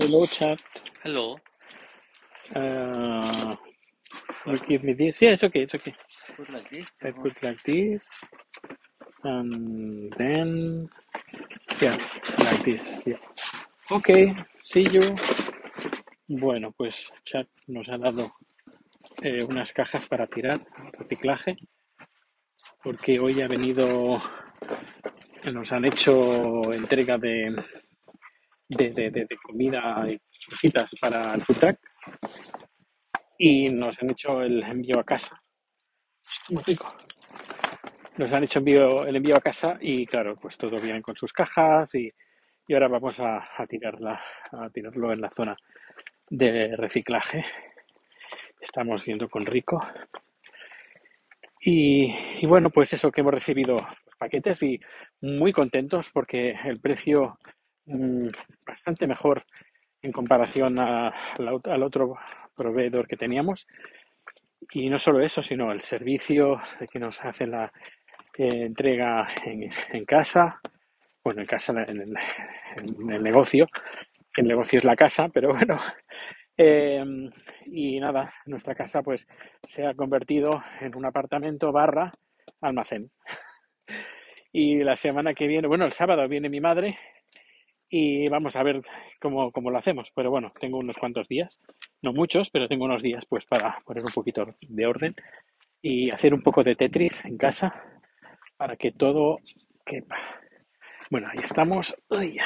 Hello, chat. Hello. Uh, you give me this. Yeah, it's okay. It's okay. Put like this. I put like this, and then yeah, like this. Yeah. Okay. See you. Bueno, pues chat nos ha dado eh, unas cajas para tirar reciclaje, porque hoy ha venido, nos han hecho entrega de de, de, de, comida y cositas para el food y nos han hecho el envío a casa. Muy rico. Nos han hecho envío, el envío a casa y claro, pues todo bien con sus cajas y, y ahora vamos a, a, tirarla, a tirarlo en la zona de reciclaje. Estamos viendo con Rico. Y, y bueno, pues eso que hemos recibido paquetes y muy contentos porque el precio mmm, bastante mejor en comparación a, al otro proveedor que teníamos. Y no solo eso, sino el servicio de que nos hace la eh, entrega en, en, casa, bueno, en casa, en el, en el, negocio, el negocio es la casa, pero bueno. Eh, y nada, nuestra casa pues se ha convertido en un apartamento barra almacén. Y la semana que viene, bueno, el sábado viene mi madre y vamos a ver cómo, cómo, lo hacemos. Pero bueno, tengo unos cuantos días, no muchos, pero tengo unos días pues para poner un poquito de orden y hacer un poco de Tetris en casa para que todo quepa. Bueno, ahí estamos. Y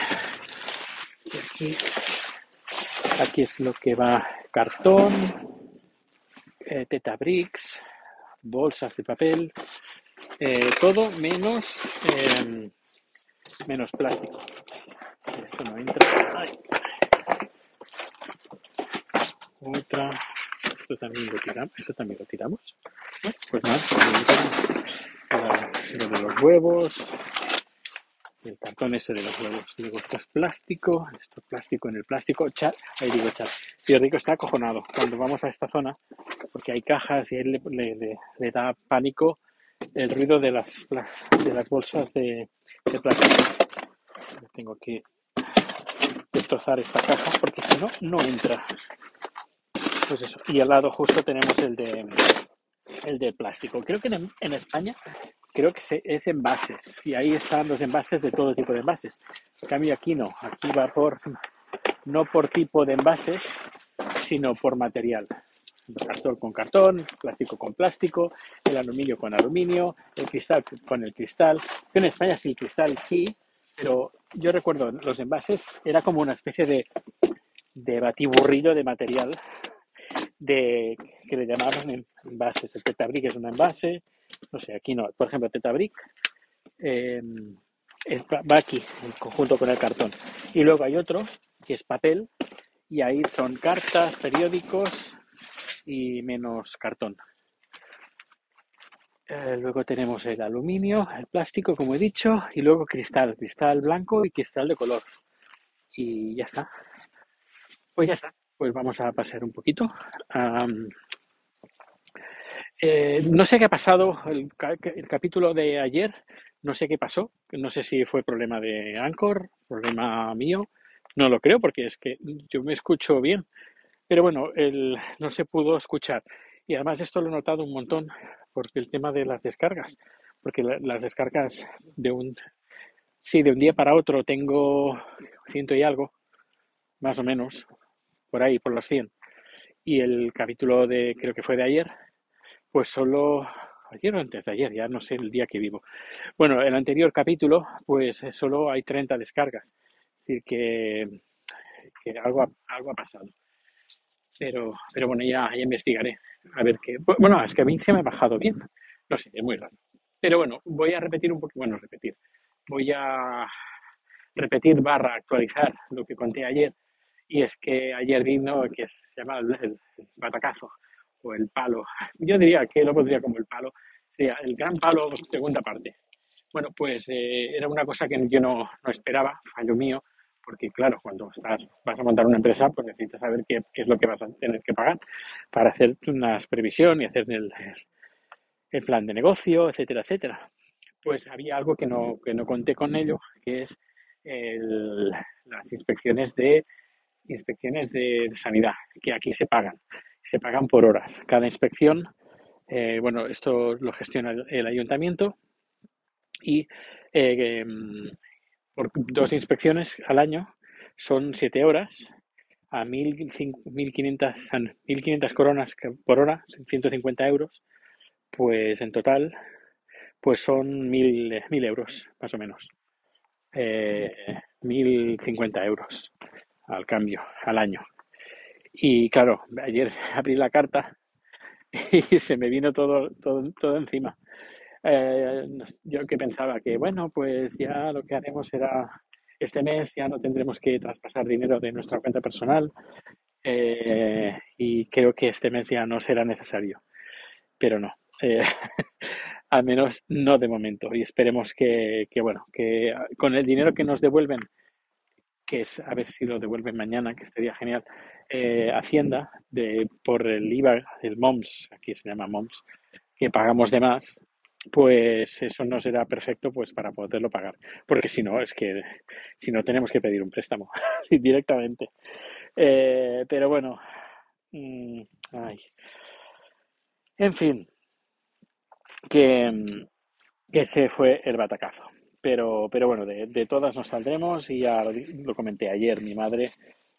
aquí, aquí es lo que va cartón, eh, tetabricks, bolsas de papel, eh, todo menos, eh, menos plástico. No entra. Ay. Otra. Esto también lo tiramos. Esto también lo tiramos. Pues nada, lo de los huevos. El cartón ese de los huevos. Luego esto es plástico. Esto es plástico en el plástico. Chat. Ahí digo chat. Y Rico está acojonado cuando vamos a esta zona. Porque hay cajas y él le, le, le, le da pánico el ruido de las, de las bolsas de, de plástico. Tengo que destrozar esta caja porque si no, no entra. Pues eso. Y al lado justo tenemos el de el de plástico. Creo que en, en España creo que es envases y ahí están los envases de todo tipo de envases. En cambio aquí no. Aquí va por no por tipo de envases, sino por material. Cartón con cartón, plástico con plástico, el aluminio con aluminio, el cristal con el cristal. En España sí, el cristal sí, pero yo recuerdo los envases, era como una especie de, de batiburrillo de material de, que le llamaban envases. El Tetabric es un envase, no sé, aquí no. Por ejemplo, Tetabric eh, va aquí, en conjunto con el cartón. Y luego hay otro, que es papel, y ahí son cartas, periódicos y menos cartón. Eh, luego tenemos el aluminio, el plástico, como he dicho, y luego cristal, cristal blanco y cristal de color. Y ya está. Pues ya está. Pues vamos a pasar un poquito. Eh, no sé qué ha pasado el, el, capítulo de ayer. No sé qué pasó. No sé si fue problema de Anchor, problema mío. No lo creo porque es que yo me escucho bien. Pero bueno, el, no se pudo escuchar. Y además esto lo he notado un montón porque el tema de las descargas, porque la, las descargas de un, sí, de un día para otro tengo ciento y algo, más o menos, por ahí, por los 100. Y el capítulo de, creo que fue de ayer, pues solo, ayer o antes de ayer, ya no sé el día que vivo. Bueno, el anterior capítulo, pues solo hay 30 descargas. Es decir, que, que algo, ha, algo ha pasado. Pero, pero bueno, ya, ya investigaré. A ver qué. Bueno, es que a mí se me ha bajado bien. No sé, es muy raro. Pero bueno, voy a repetir un poco. Bueno, repetir. Voy a repetir barra actualizar lo que conté ayer. Y es que ayer vino que se llama el, batacazo o el palo. Yo diría que lo pondría como el palo. Sería el gran palo, segunda parte. Bueno, pues eh, era una cosa que yo no, no esperaba, fallo mío porque claro, cuando estás, vas a montar una empresa, pues necesitas saber qué, qué, es lo que vas a tener que pagar para hacer una previsión y hacer el, el, plan de negocio, etcétera, etcétera. Pues había algo que no, que no conté con ello, que es las inspecciones de inspecciones de, sanidad, que aquí se pagan. Se pagan por horas. Cada inspección, eh, bueno, esto lo gestiona el, ayuntamiento y eh, em, por dos inspecciones al año son siete horas a 1.500, 1.500 coronas por hora, 150 euros, pues en total pues son 1.000, euros, más o menos. Eh, 1.050 euros al cambio, al año. Y claro, ayer abrí la carta y se me vino todo, todo, todo encima. Eh, yo que pensaba que, bueno, pues ya lo que haremos será este mes ya no tendremos que traspasar dinero de nuestra cuenta personal eh, y creo que este mes ya no será necesario. Pero no, eh, al menos no de momento. Y esperemos que, bueno, que con el dinero que nos devuelven, que es a ver si lo devuelven mañana, que estaría genial, eh, Hacienda, de, por el IVA, el MOMS, aquí se llama MOMS, que pagamos de más, pues eso no será perfecto pues para poderlo pagar. Porque si no, es que si no tenemos que pedir un préstamo directamente. Eh, pero bueno, mm, en fin, que, que ese fue el batacazo. Pero, pero bueno, de, de, todas nos saldremos y ya lo comenté ayer, mi madre,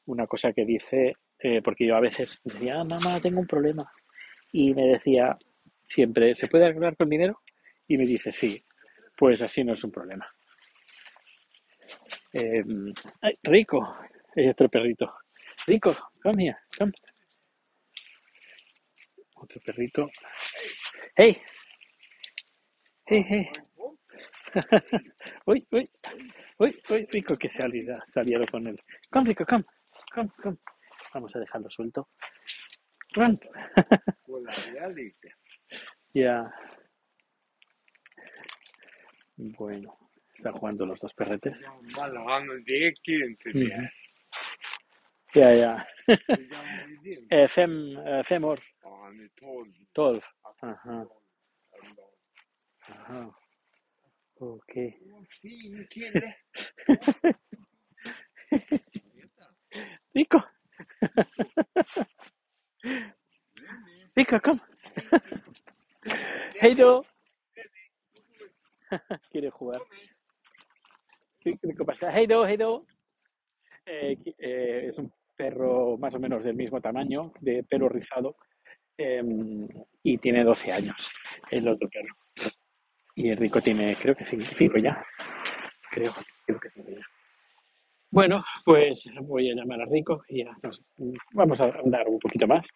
una cosa que dice, eh, porque yo a veces decía, ah, mamá, tengo un problema. Y me decía siempre, ¿se puede arreglar con dinero? Y me dice, sí, pues así no es un problema. Eh, ay, rico, es otro perrito. Rico, come here, come. Otro perrito. Hey, hey, hey. uy, uy, uy, uy, Rico que se ha con él. Come, Rico, come, come, come. Vamos a dejarlo suelto. Run. Ya. Bueno, están jugando los dos perretes. Ja, ja. eh, fem, eh, fem år. Tolv. Aha. Aha. Ok. Rico. Rico, kom. Hej då. ¿Qué, pasa? Hey do, hey do. Eh, eh, es un perro más o menos del mismo tamaño, de pelo rizado, em, y tiene 12 años, el otro perro. Y el rico tiene, creo que 5 ya. Creo, creo que 5 ya. Bueno, pues voy a llamar a Rico y ya nos, vamos a andar un poquito más.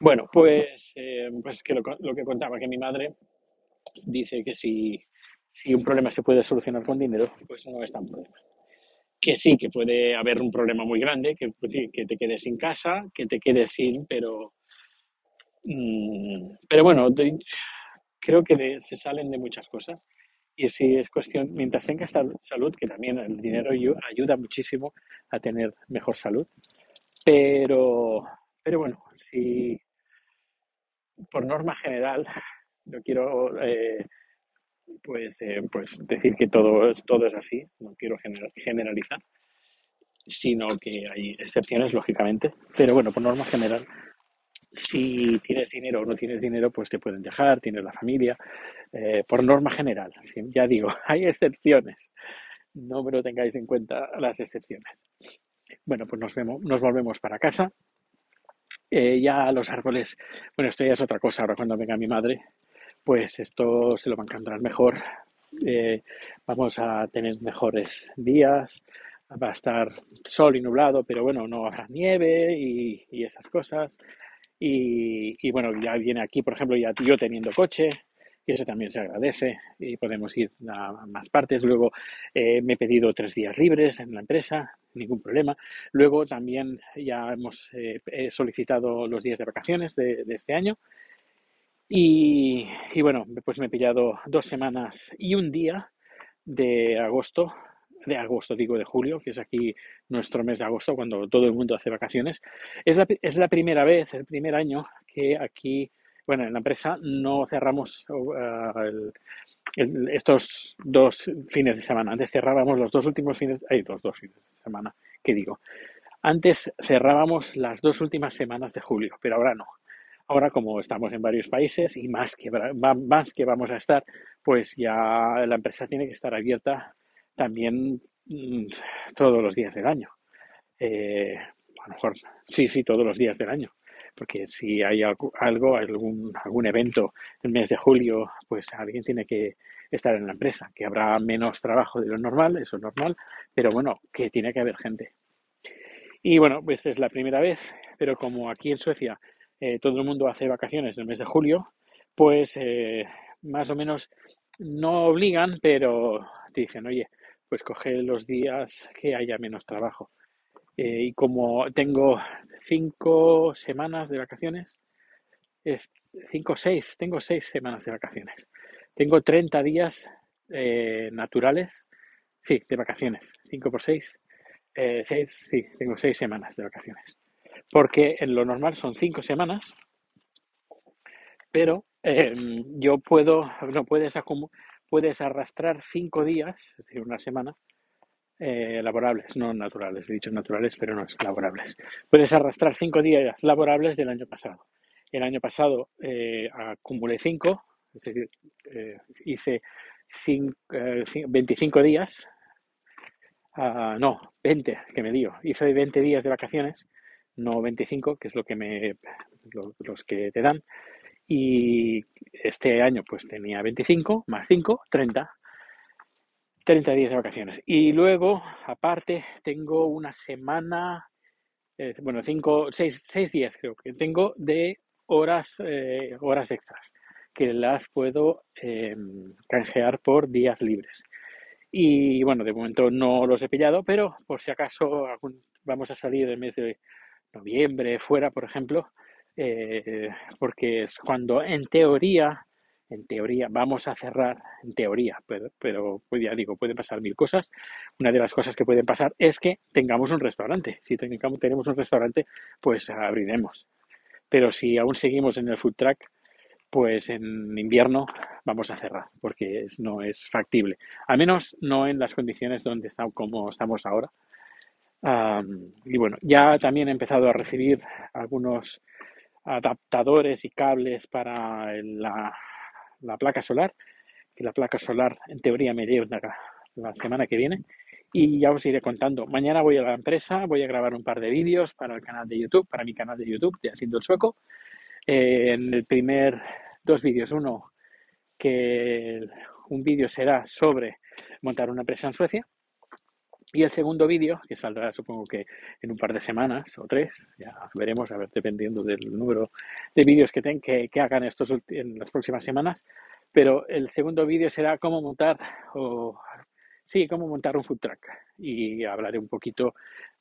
Bueno, pues, eh, pues que lo, lo, que contaba, que mi madre dice que si si un problema se puede solucionar con dinero, pues no es tan problema. Que sí, que puede haber un problema muy grande, que, pues que te quedes sin casa, que te quedes sin, pero... Mm, pero bueno, creo que se salen de muchas cosas. Y si es cuestión, mientras tengas salud, que también el dinero ayuda muchísimo a tener mejor salud. Pero, pero bueno, si por norma general, no quiero eh, pues, eh, pues decir que todo, todo es así, no quiero generalizar, sino que hay excepciones, lógicamente, pero bueno, por norma general, si tienes dinero o no tienes dinero, pues te pueden dejar, tienes la familia, eh, por norma general, ya digo, hay excepciones, no me lo tengáis en cuenta las excepciones. Bueno, pues nos, vemos, nos volvemos para casa. Eh, ya los árboles, bueno, esto ya es otra cosa ahora cuando venga mi madre, pues esto se lo va a encontrar mejor. Eh, vamos a tener mejores días, va a estar sol y nublado, pero bueno, no habrá nieve y, esas cosas. Y, bueno, ya viene aquí, por ejemplo, ya yo teniendo coche, y eso también se agradece y podemos ir a más partes. Luego eh, me he pedido tres días libres en la empresa, ningún problema. Luego también ya hemos eh, solicitado los días de vacaciones de este año y, bueno, pues me he pillado dos semanas y un día de agosto, de agosto digo de julio, que es aquí nuestro mes de agosto, cuando todo el mundo hace vacaciones. Es la, es la primera vez, el primer año que aquí, bueno, en la empresa no cerramos uh, estos dos fines de semana. Antes cerrábamos los dos últimos fines, hay los dos fines de semana, ¿qué digo? Antes cerrábamos las dos últimas semanas de julio, pero ahora no. Ahora, como estamos en varios países y más que, más que vamos a estar, pues ya la empresa tiene que estar abierta también mm, todos los días del año. Eh, a lo mejor, sí, sí, todos los días del año. Porque si hay algo, algún, algún evento el mes de julio, pues alguien tiene que estar en la empresa, que habrá menos trabajo de lo normal, eso es normal, pero bueno, que tiene que haber gente. Y bueno, pues es la primera vez, pero como aquí en Suecia eh, todo el mundo hace vacaciones en el mes de julio, pues eh, más o menos no obligan, pero te dicen, oye, pues coge los días que haya menos trabajo. Eh, y como tengo cinco semanas de vacaciones, es cinco o seis, tengo seis semanas de vacaciones. Tengo 30 días naturales, sí, de vacaciones, cinco por seis, seis, sí, tengo seis semanas de vacaciones porque en lo normal son cinco semanas, pero em, yo puedo, no puedes, puedes arrastrar cinco días, es decir, una semana, eh, laborables, no naturales, he dicho naturales, pero no es laborables. Puedes arrastrar cinco días laborables del año pasado. El año pasado eh, acumulé cinco, es decir, eh, hice 25 días, ah, no, 20, que me digo, hice 20 días de vacaciones no 25, que es lo que me los que te dan. Y este año pues tenía 25 más 5, 30. 30 días de vacaciones. Y luego, aparte, tengo una semana, eh, bueno, 5, 6, días creo que tengo de horas, eh, horas extras, que las puedo em, canjear por días libres. Y bueno, de momento no los he pillado, pero por si acaso vamos a salir el mes de noviembre, fuera, por ejemplo, eh, porque es cuando en teoría, en teoría vamos a cerrar, en teoría, pero, pero pues ya digo, pueden pasar mil cosas. Una de las cosas que pueden pasar es que tengamos un restaurante. Si tenemos un restaurante, pues abriremos. Pero si aún seguimos en el food track, pues en invierno vamos a cerrar porque no es factible. Al menos no en las condiciones donde estamos, como estamos ahora, y bueno, ya también he empezado a recibir algunos adaptadores y cables para la, placa solar, que la placa solar en teoría me llega la, semana que viene y ya os iré contando. Mañana voy a la empresa, voy a grabar un par de vídeos para el canal de YouTube, para mi canal de YouTube de Haciendo el Sueco. Eh, en el primer dos vídeos, uno que un vídeo será sobre montar una empresa en Suecia y el segundo vídeo, que saldrá supongo que en un par de semanas o tres, ya veremos, a ver, dependiendo del número de vídeos que, ten, que, hagan estos en las próximas semanas. Pero el segundo vídeo será cómo montar, o sí, cómo montar un food truck. Y hablaré un poquito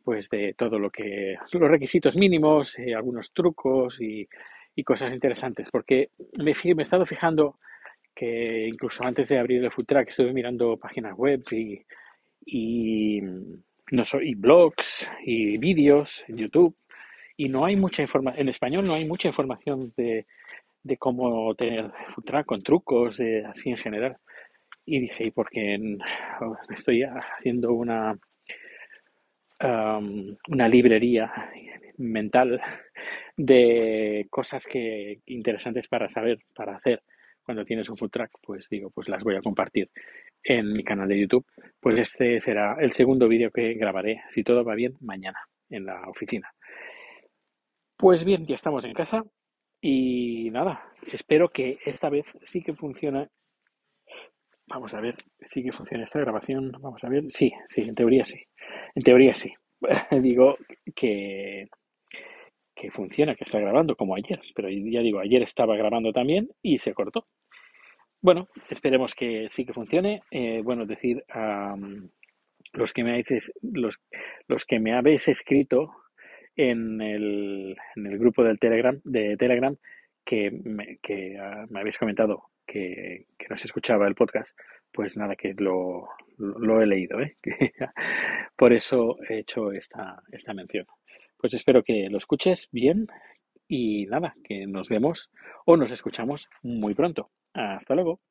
pues de todo lo que, los requisitos mínimos, eh, algunos trucos y, y, cosas interesantes. Porque me, me he estado fijando que incluso antes de abrir el food truck estuve mirando páginas web y y, no y blogs y vídeos en YouTube. Y no hay mucha información, en español no hay mucha información de, de cómo tener food con trucos, así en general. Y dije, ¿y estoy haciendo una, una librería mental de cosas que interesantes para saber, para hacer cuando tienes un food track? Pues digo, pues las voy a compartir en mi canal de YouTube, pues este será el segundo vídeo que grabaré, si todo va bien, mañana en la oficina. Pues bien, ya estamos en casa y nada, espero que esta vez sí que funcione. Vamos a ver, sí que funciona esta grabación. Vamos a ver, sí, sí, en teoría sí. En teoría sí. digo que, que funciona, que está grabando como ayer, pero ya digo, ayer estaba grabando también y se cortó. Bueno, esperemos que sí que funcione. Eh, bueno, decir a los que me habéis, los, los que me habéis escrito en el, en el grupo del Telegram, de Telegram que me, que, ah, me habéis comentado que, que, no se escuchaba el podcast, pues nada, que lo, lo, he leído, ¿eh? Por eso he hecho esta, esta mención. Pues espero que lo escuches bien y nada, que nos vemos o nos escuchamos muy pronto. Hasta luego.